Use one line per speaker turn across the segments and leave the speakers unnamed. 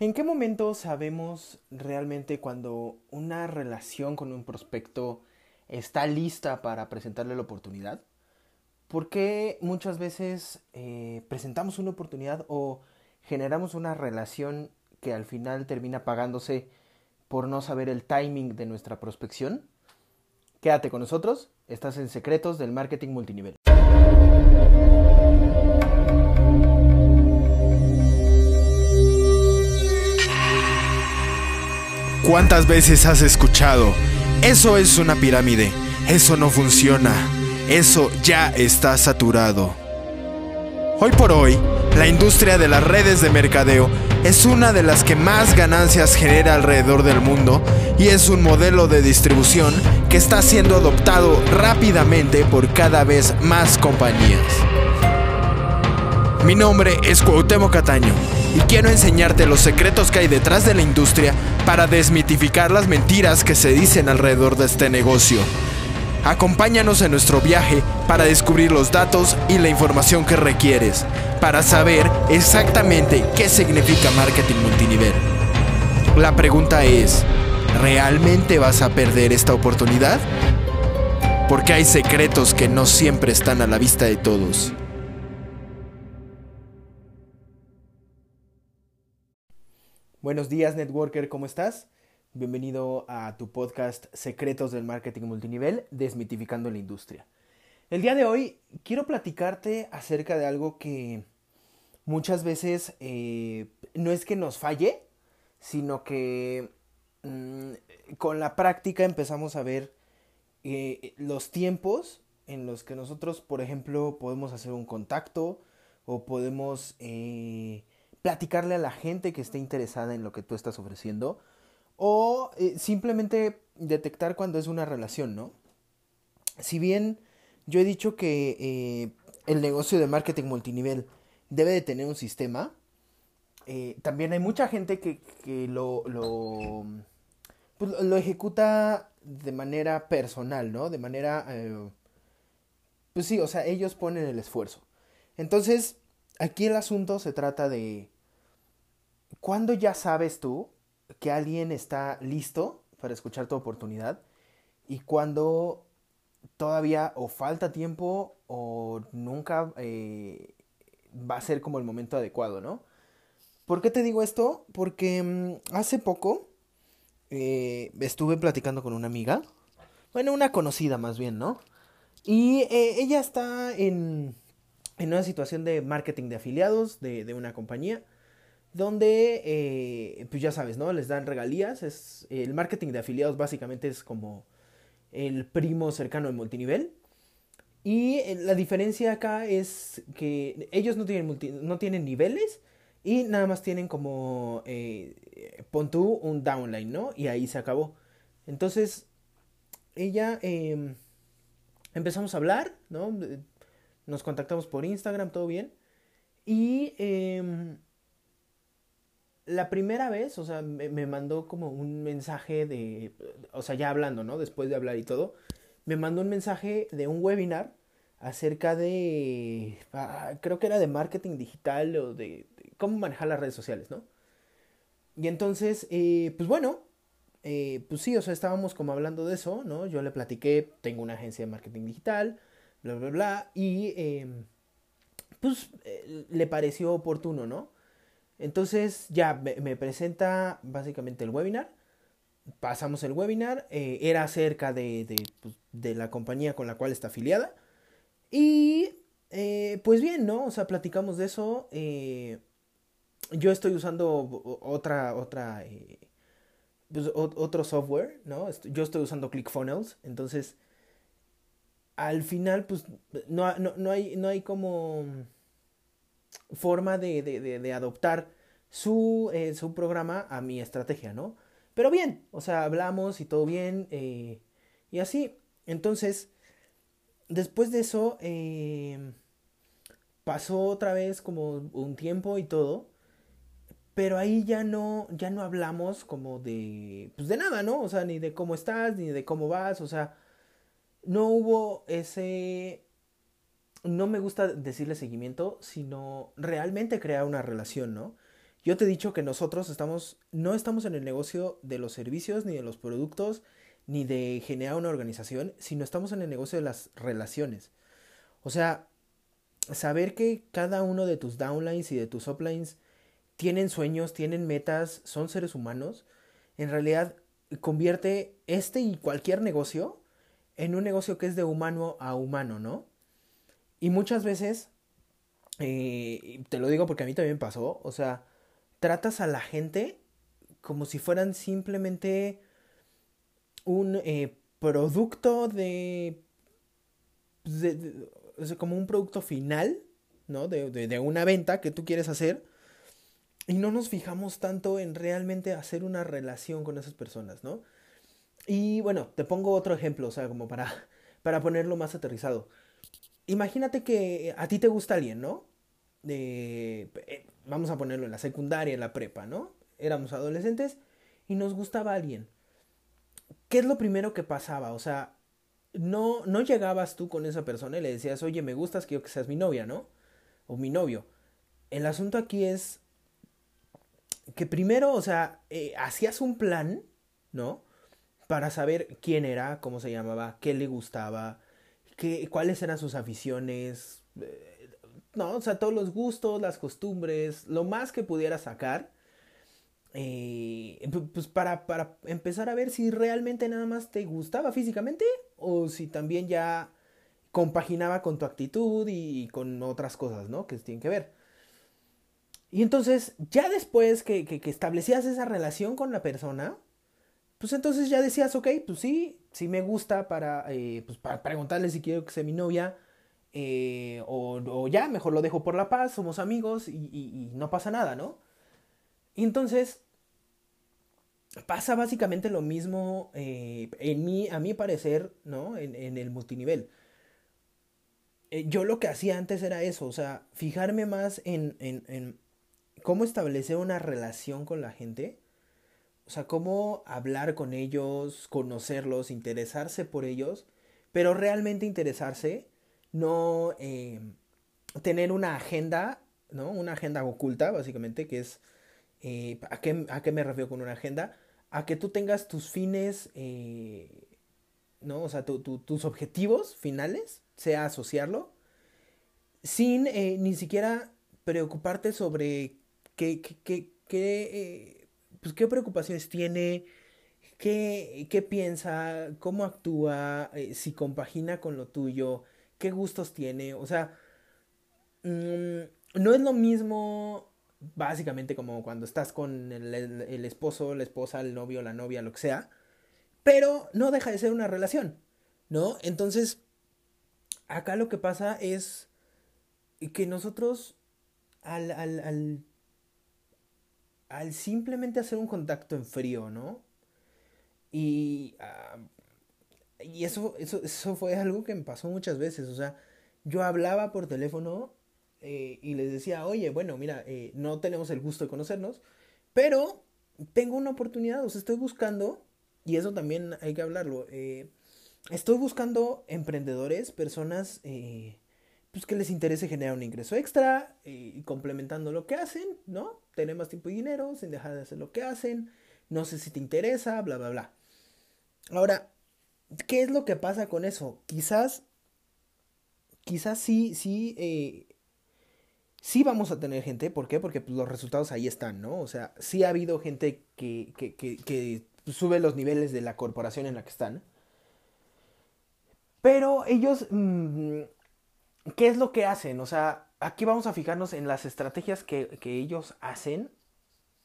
¿En qué momento sabemos realmente cuando una relación con un prospecto está lista para presentarle la oportunidad? ¿Por qué muchas veces eh, presentamos una oportunidad o generamos una relación que al final termina pagándose por no saber el timing de nuestra prospección? Quédate con nosotros, estás en Secretos del Marketing Multinivel.
¿Cuántas veces has escuchado? Eso es una pirámide. Eso no funciona. Eso ya está saturado. Hoy por hoy, la industria de las redes de mercadeo es una de las que más ganancias genera alrededor del mundo y es un modelo de distribución que está siendo adoptado rápidamente por cada vez más compañías. Mi nombre es Cuauhtémoc Cataño y quiero enseñarte los secretos que hay detrás de la industria para desmitificar las mentiras que se dicen alrededor de este negocio. Acompáñanos en nuestro viaje para descubrir los datos y la información que requieres para saber exactamente qué significa marketing multinivel. La pregunta es, ¿realmente vas a perder esta oportunidad? Porque hay secretos que no siempre están a la vista de todos.
Buenos días, networker, ¿cómo estás? Bienvenido a tu podcast Secretos del Marketing Multinivel, desmitificando la industria. El día de hoy quiero platicarte acerca de algo que muchas veces eh, no es que nos falle, sino que mm, con la práctica empezamos a ver eh, los tiempos en los que nosotros, por ejemplo, podemos hacer un contacto o podemos eh, platicarle a la gente que esté interesada en lo que tú estás ofreciendo o eh, simplemente detectar cuando es una relación, ¿no? Si bien yo he dicho que eh, el negocio de marketing multinivel debe de tener un sistema, eh, también hay mucha gente que, que lo, lo, pues, lo, ejecuta de manera personal, ¿no? De manera... pues sí, o sea, ellos ponen el esfuerzo. Entonces, aquí el asunto se trata de cuándo ya sabes tú que alguien está listo para escuchar tu oportunidad y cuando todavía o falta tiempo o nunca eh, va a ser como el momento adecuado, ¿no? ¿Por qué te digo esto? Porque mm, hace poco eh, estuve platicando con una amiga, bueno, una conocida más bien, ¿no? Y eh, ella está en, en, una situación de marketing de afiliados de, de una compañía donde, eh, pues ya sabes, ¿no? Les dan regalías. Es, el marketing de afiliados básicamente es como el primo cercano de multinivel. Y eh, la diferencia acá es que ellos no tienen, no tienen niveles y nada más tienen como, eh, pon tú un downline, ¿no? Y ahí se acabó. Entonces, ella, em, empezamos a hablar, ¿no? Nos contactamos por Instagram, todo bien. Y em, la primera vez, o sea, me, mandó como un mensaje de, o sea, ya hablando, ¿no? Después de hablar y todo, me mandó un mensaje de un webinar acerca de, ah, creo que era de marketing digital o de, cómo manejar las redes sociales, ¿no? Y entonces, eh, pues bueno, eh, pues sí, o sea, estábamos como hablando de eso, ¿no? Yo le platiqué, tengo una agencia de marketing digital, bla, bla, bla, y em, pues eh, le pareció oportuno, ¿no? Entonces ya me, presenta básicamente el webinar. Pasamos el webinar. Eh, era acerca de, pues, de, la compañía con la cual está afiliada. Y eh, pues bien, ¿no? O sea, platicamos de eso. Eh, yo estoy usando otra, otra, pues, otro software, ¿no? Yo estoy usando ClickFunnels. Entonces, al final, pues, no, no, no hay, no hay como forma de, de, de, adoptar su, eh, su, programa a mi estrategia, ¿no? Pero bien, o sea, hablamos y todo bien, eh, y así. Entonces, después de eso, eh, pasó otra vez como un tiempo y todo, pero ahí ya no, ya no hablamos como de, pues de nada, ¿no? O sea, ni de cómo estás, ni de cómo vas, o sea, no hubo ese no me gusta decirle seguimiento, sino realmente crear una relación, ¿no? Yo te he dicho que nosotros estamos, no estamos en el negocio de los servicios, ni de los productos, ni de generar una organización, sino estamos en el negocio de las relaciones. O sea, saber que cada uno de tus downlines y de tus uplines tienen sueños, tienen metas, son seres humanos, en realidad convierte este y cualquier negocio en un negocio que es de humano a humano, ¿no? Y muchas veces, eh, te lo digo porque a mí también pasó, o sea, tratas a la gente como si fueran simplemente un eh, producto de, como un producto final, ¿no? De, de, una venta que tú quieres hacer. Y no nos fijamos tanto en realmente hacer una relación con esas personas, ¿no? Y bueno, te pongo otro ejemplo, o sea, como para, para ponerlo más aterrizado. Imagínate que a ti te gusta alguien, ¿no? Eh, vamos a ponerlo en la secundaria, en la prepa, ¿no? Éramos adolescentes y nos gustaba alguien. ¿Qué es lo primero que pasaba? O sea, no, no llegabas tú con esa persona y le decías, oye, me gustas, quiero que seas mi novia, ¿no? O mi novio. El asunto aquí es que primero, o sea, eh, hacías un plan, ¿no? Para saber quién era, cómo se llamaba, qué le gustaba, qué, cuáles eran sus aficiones, eh, no, o sea, todos los gustos, las costumbres, lo más que pudiera sacar eh, pues para, para, empezar a ver si realmente nada más te gustaba físicamente o si también ya compaginaba con tu actitud y, con otras cosas, ¿no? Que tienen que ver. Y entonces, ya después que, que, establecías esa relación con la persona, pues entonces ya decías, ok, pues sí, sí me gusta para, eh, pues para preguntarle si quiero que sea mi novia, eh, o, ya, mejor lo dejo por la paz, somos amigos y, no pasa nada, ¿no? Y entonces pasa básicamente lo mismo eh, en a mi parecer, ¿no? En, el multinivel. Yo lo que hacía antes era eso, o sea, fijarme más en, en, en cómo establecer una relación con la gente. O sea, cómo hablar con ellos, conocerlos, interesarse por ellos, pero realmente interesarse, no eh, tener una agenda, ¿no? Una agenda oculta, básicamente, que es eh, ¿a, qué, ¿A qué me refiero con una agenda? A que tú tengas tus fines, eh, ¿no? O sea, tus objetivos finales, sea asociarlo, sin ni siquiera preocuparte sobre qué, qué, qué, pues, qué preocupaciones tiene, qué, qué piensa, cómo actúa, si compagina con lo tuyo, qué gustos tiene. O sea, mm, no es lo mismo básicamente como cuando estás con el, esposo, la esposa, el novio, la novia, lo que sea, pero no deja de ser una relación, ¿no? Entonces, acá lo que pasa es que nosotros al, al, al simplemente hacer un contacto en frío, ¿no? Y, ah, y eso, eso, eso fue algo que me pasó muchas veces, o sea, yo hablaba por teléfono eh, y les decía, oye, bueno, mira, eh, no tenemos el gusto de conocernos, pero tengo una oportunidad, os estoy buscando, y eso también hay que hablarlo, eh, estoy buscando emprendedores, personas pues que les interese generar un ingreso extra y complementando lo que hacen, ¿no? Tener más tiempo y dinero sin dejar de hacer lo que hacen, no sé si te interesa, bla, bla, bla. Ahora, ¿qué es lo que pasa con eso? Quizás, quizás sí, sí, sí vamos a tener gente, ¿por qué? Porque pues, los resultados ahí están, ¿no? O sea, sí ha habido gente que, que, que, sube los niveles de la corporación en la que están. Pero ellos, mm, ¿qué es lo que hacen? O sea, aquí vamos a fijarnos en las estrategias que, ellos hacen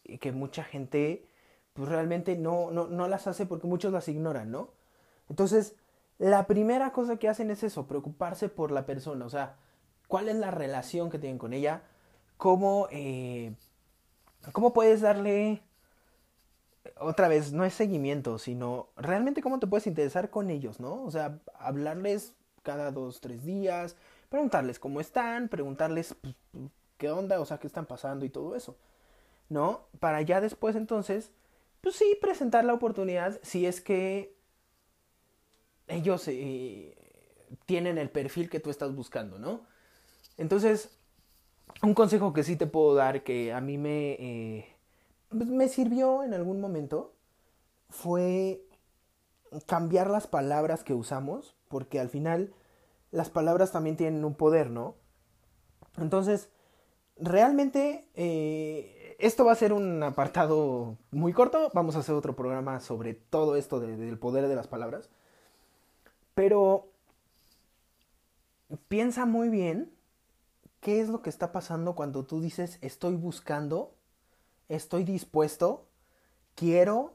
y que mucha gente pues realmente no, no, no las hace porque muchos las ignoran, ¿no? Entonces, la primera cosa que hacen es eso, preocuparse por la persona, o sea, cuál es la relación que tienen con ella, cómo, eh, cómo puedes darle, otra vez, no es seguimiento, sino realmente cómo te puedes interesar con ellos, ¿no? O sea, hablarles cada dos, tres días, preguntarles cómo están, preguntarles pues, qué onda, o sea, qué están pasando y todo eso, ¿no? Para ya después entonces, pues sí, presentar la oportunidad si es que ellos eh, tienen el perfil que tú estás buscando, ¿no? Entonces, un consejo que sí te puedo dar que a mí me, eh, pues, me sirvió en algún momento fue cambiar las palabras que usamos, porque al final las palabras también tienen un poder, ¿no? Entonces, realmente eh, esto va a ser un apartado muy corto, vamos a hacer otro programa sobre todo esto del poder de las palabras, pero piensa muy bien qué es lo que está pasando cuando tú dices estoy buscando, estoy dispuesto, quiero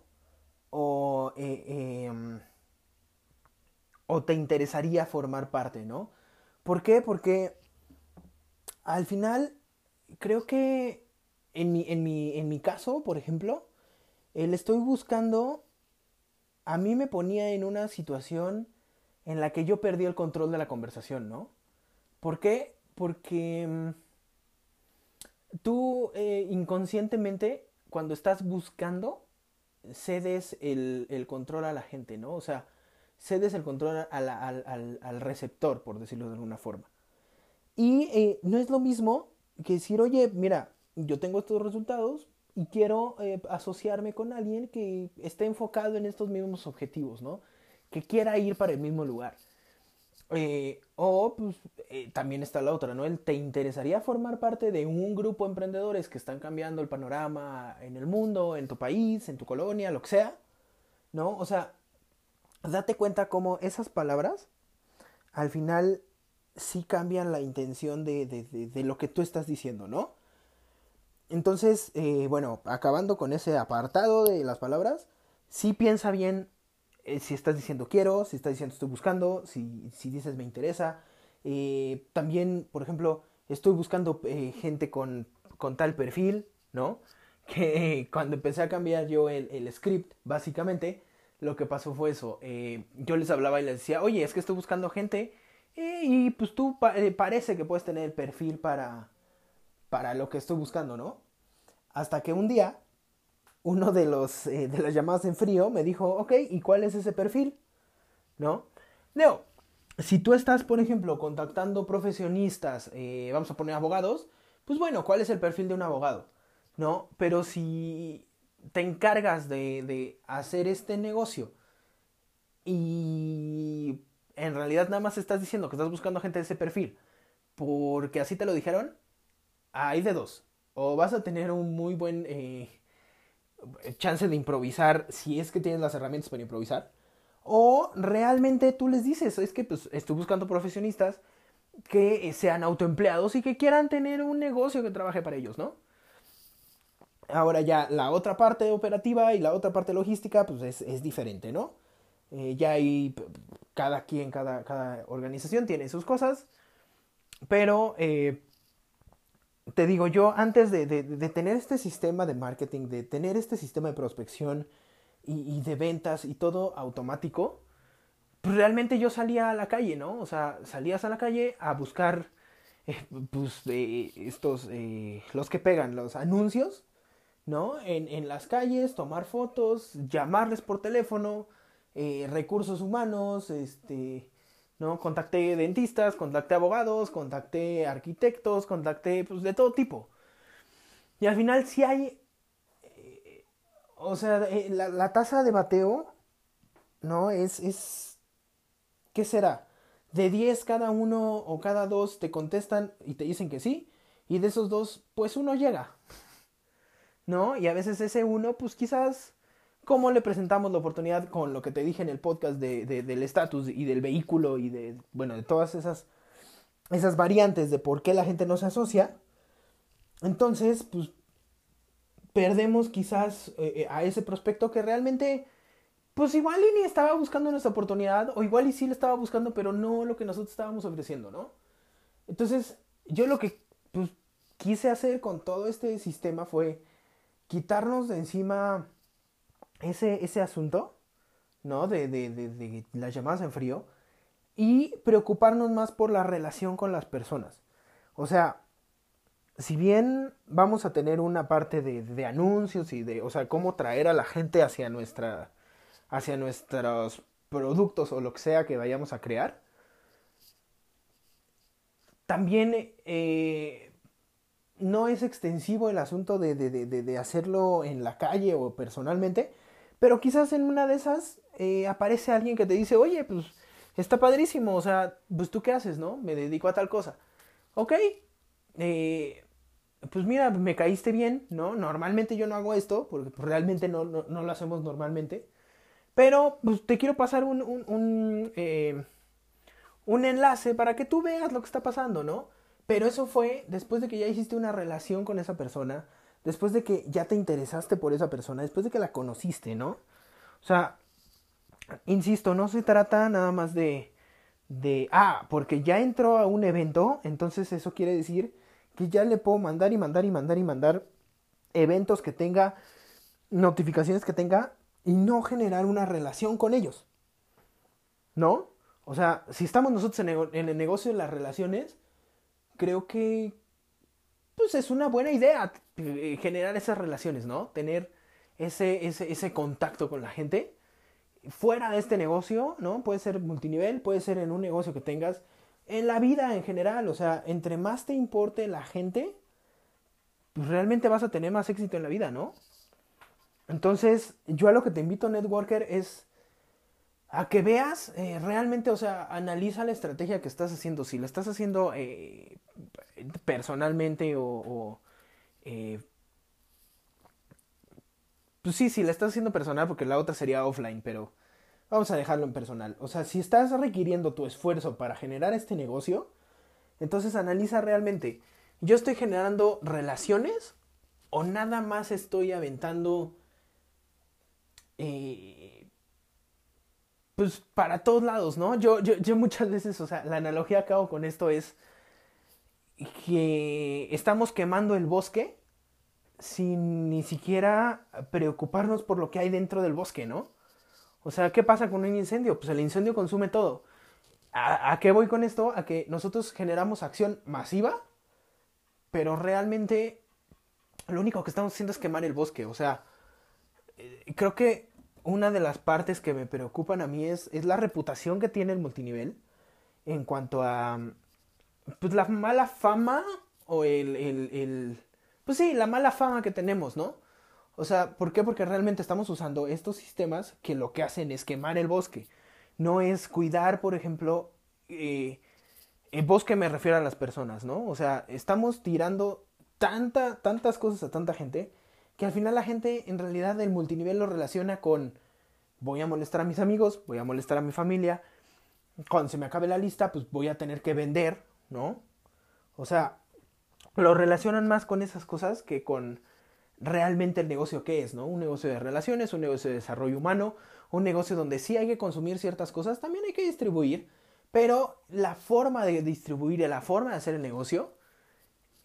o, eh, em, o te interesaría formar parte, ¿no? ¿Por qué? Porque al final creo que en mi, en mi, en mi caso, por ejemplo, el estoy buscando a mí me ponía en una situación en la que yo perdí el control de la conversación, ¿no? ¿Por qué? Porque mm, tú eh, inconscientemente, cuando estás buscando, cedes el, control a la gente, ¿no? O sea, cedes el control al, receptor, por decirlo de alguna forma. Y eh, no es lo mismo que decir, oye, mira, yo tengo estos resultados y quiero eh, asociarme con alguien que esté enfocado en estos mismos objetivos, ¿no? Que quiera ir para el mismo lugar. Eh, o pues, también está la otra, ¿no? El, ¿Te interesaría formar parte de un grupo de emprendedores que están cambiando el panorama en el mundo, en tu país, en tu colonia, lo que sea? ¿No? O sea, date cuenta cómo esas palabras al final sí cambian la intención de, de, lo que tú estás diciendo, ¿no? Entonces, eh, bueno, acabando con ese apartado de las palabras, sí piensa bien eh, si estás diciendo quiero, si estás diciendo estoy buscando, si, si dices me interesa. Eh, también, por ejemplo, estoy buscando gente con, con, tal perfil, ¿no? Que cuando empecé a cambiar yo el, el script, básicamente, lo que pasó fue eso. yo les hablaba y les decía, oye, es que estoy buscando gente y pues tú parece que puedes tener el perfil para, para lo que estoy buscando, ¿no? Hasta que un día uno de, los, eh, de las llamadas en frío me dijo, ok, ¿y cuál es ese perfil? ¿No? Leo, si tú estás, por ejemplo, contactando profesionistas, eh, vamos a poner abogados, pues bueno, ¿cuál es el perfil de un abogado? ¿No? Pero si te encargas de, de hacer este negocio y en realidad nada más estás diciendo que estás buscando gente de ese perfil porque así te lo dijeron, hay de dos. O vas a tener un muy buen eh, chance de improvisar si es que tienes las herramientas para improvisar. O realmente tú les dices, es que pues, estoy buscando profesionistas que sean autoempleados y que quieran tener un negocio que trabaje para ellos, ¿no? Ahora ya la otra parte operativa y la otra parte logística pues es, es diferente, ¿no? Eh, ya hay cada quien, cada, cada organización tiene sus cosas, pero eh, te digo, yo antes de, tener este sistema de marketing, de tener este sistema de prospección y, de ventas y todo automático, pues realmente yo salía a la calle, ¿no? O sea, salías a la calle a buscar, eh, pues, estos, eh, los que pegan, los anuncios, ¿no? En, en, las calles, tomar fotos, llamarles por teléfono, eh, recursos humanos, este, ¿no? Contacté dentistas, contacté abogados, contacté arquitectos, contacté pues de todo tipo. Y al final si hay, eh, o sea, eh, la, tasa de bateo, ¿no? Es, es, ¿qué será? De 10 cada uno o cada dos te contestan y te dicen que sí, y de esos dos, pues uno llega, ¿no? Y a veces ese uno, pues quizás cómo le presentamos la oportunidad con lo que te dije en el podcast de, del estatus y del vehículo y de, bueno, de todas esas, esas variantes de por qué la gente no se asocia. Entonces, pues, perdemos quizás eh, eh, a ese prospecto que realmente, pues igual y ni estaba buscando nuestra oportunidad, o igual y sí le estaba buscando, pero no lo que nosotros estábamos ofreciendo, ¿no? Entonces, yo lo que pues, quise hacer con todo este sistema fue quitarnos de encima ese, ese asunto, ¿no? De, de, de, las llamadas en frío y preocuparnos más por la relación con las personas. O sea, si bien vamos a tener una parte de, anuncios y de, o sea, cómo traer a la gente hacia nuestra, hacia nuestros productos o lo que sea que vayamos a crear, también eh, no es extensivo el asunto de, de, de, de, hacerlo en la calle o personalmente, pero quizás en una de esas eh, aparece alguien que te dice, oye, pues está padrísimo, o sea, pues tú qué haces, ¿no? Me dedico a tal cosa. Ok, eh, pues mira, me caíste bien, ¿no? Normalmente yo no hago esto, porque pues, realmente no, no, no, lo hacemos normalmente. Pero pues te quiero pasar un, un, un, eh, un enlace para que tú veas lo que está pasando, ¿no? Pero eso fue después de que ya hiciste una relación con esa persona, después de que ya te interesaste por esa persona, después de que la conociste, ¿no? O sea, insisto, no se trata nada más de, de, ah, porque ya entró a un evento, entonces eso quiere decir que ya le puedo mandar y mandar y mandar y mandar eventos que tenga, notificaciones que tenga y no generar una relación con ellos. ¿No? O sea, si estamos nosotros en, el negocio de las relaciones, creo que pues es una buena idea eh, generar esas relaciones, ¿no? Tener ese, ese, ese contacto con la gente fuera de este negocio, ¿no? Puede ser multinivel, puede ser en un negocio que tengas en la vida en general, o sea, entre más te importe la gente, pues realmente vas a tener más éxito en la vida, ¿no? Entonces, yo a lo que te invito, networker, es a que veas eh, realmente, o sea, analiza la estrategia que estás haciendo. Si la estás haciendo eh, personalmente o, eh, pues sí, si la estás haciendo personal, porque la otra sería offline, pero Vamos a dejarlo en personal. O sea, si estás requiriendo tu esfuerzo para generar este negocio, entonces analiza realmente, ¿yo estoy generando relaciones o nada más estoy aventando... Eh, pues para todos lados, ¿no? Yo, yo, yo muchas veces, o sea, la analogía que hago con esto es que estamos quemando el bosque sin ni siquiera preocuparnos por lo que hay dentro del bosque, ¿no? O sea, ¿qué pasa con un incendio? Pues el incendio consume todo. ¿A, qué voy con esto? A que nosotros generamos acción masiva, pero realmente lo único que estamos haciendo es quemar el bosque. O sea, eh, creo que una de las partes que me preocupan a mí es, es la reputación que tiene el multinivel en cuanto a pues la mala fama o el, el, el pues sí, la mala fama que tenemos, ¿no? O sea, ¿por qué? Porque realmente estamos usando estos sistemas que lo que hacen es quemar el bosque. No es cuidar, por ejemplo, eh, el bosque me refiero a las personas, ¿no? O sea, estamos tirando tanta, tantas cosas a tanta gente que al final la gente en realidad el multinivel lo relaciona con voy a molestar a mis amigos, voy a molestar a mi familia, cuando se me acabe la lista, pues voy a tener que vender, ¿no? O sea, lo relacionan más con esas cosas que con realmente el negocio que es, ¿no? Un negocio de relaciones, un negocio de desarrollo humano, un negocio donde sí hay que consumir ciertas cosas, también hay que distribuir, pero la forma de distribuir y la forma de hacer el negocio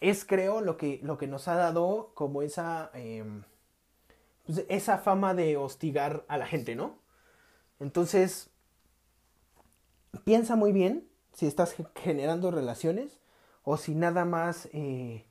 es, creo, lo que, lo que nos ha dado como esa, em, pues, esa fama de hostigar a la gente, ¿no? Entonces, piensa muy bien si estás generando relaciones o si nada más eh,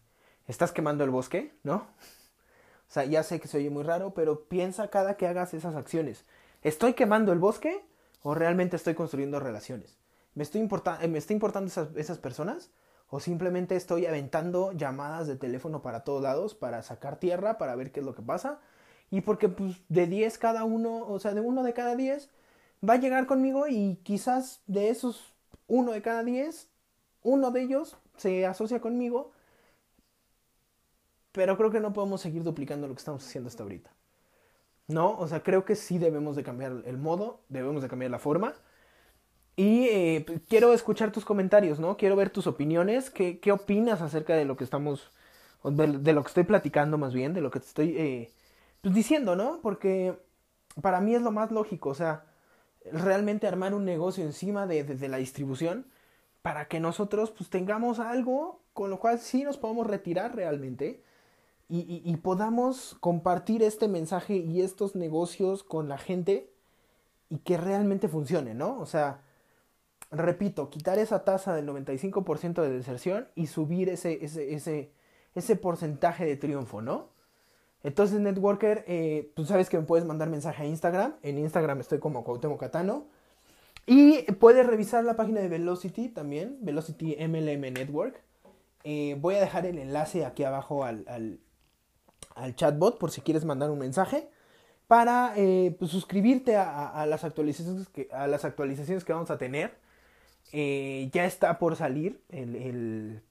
estás quemando el bosque, ¿no? O sea, ya sé que se oye muy raro, pero piensa cada que hagas esas acciones. ¿Estoy quemando el bosque o realmente estoy construyendo relaciones? ¿Me, estoy eh, ¿me está importando esas, esas personas? ¿O simplemente estoy aventando llamadas de teléfono para todos lados para sacar tierra, para ver qué es lo que pasa? Y porque pues, de 10 cada uno, o sea, de uno de cada 10 va a llegar conmigo y quizás de esos uno de cada 10, uno de ellos se asocia conmigo pero creo que no podemos seguir duplicando lo que estamos haciendo hasta ahorita. ¿No? O sea, creo que sí debemos de cambiar el modo, debemos de cambiar la forma. Y eh, quiero escuchar tus comentarios, ¿no? Quiero ver tus opiniones. ¿Qué, qué opinas acerca de lo que estamos, de, lo que estoy platicando más bien, de lo que te estoy eh, pues, diciendo, ¿no? Porque para mí es lo más lógico, o sea, realmente armar un negocio encima de, de, la distribución para que nosotros pues tengamos algo con lo cual sí nos podemos retirar realmente y, podamos compartir este mensaje y estos negocios con la gente y que realmente funcione, ¿no? O sea, repito, quitar esa tasa del 95% de deserción y subir ese, ese, ese, ese porcentaje de triunfo, ¿no? Entonces, Networker, eh, tú sabes que me puedes mandar mensaje a Instagram. En Instagram estoy como Cuauhtémoc Catano. Y puedes revisar la página de Velocity también, Velocity MLM Network. Eh, voy a dejar el enlace aquí abajo al, al, chatbot por si quieres mandar un mensaje para eh, pues, suscribirte a, las actualizaciones que, a las actualizaciones que vamos a tener. Eh, ya está por salir el,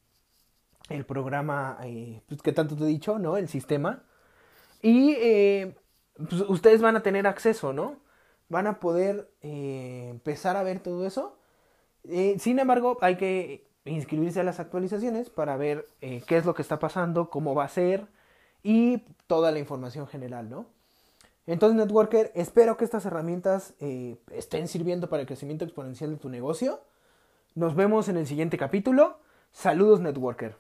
el, programa pues, que tanto te he dicho, ¿no? El sistema. Y pues, ustedes van a tener acceso, ¿no? Van a poder empezar a ver todo eso. sin embargo, hay que inscribirse a las actualizaciones para ver eh, qué es lo que está pasando, cómo va a ser y toda la información general, ¿no? Entonces, Networker, espero que estas herramientas eh, estén sirviendo para el crecimiento exponencial de tu negocio. Nos vemos en el siguiente capítulo. Saludos, Networker.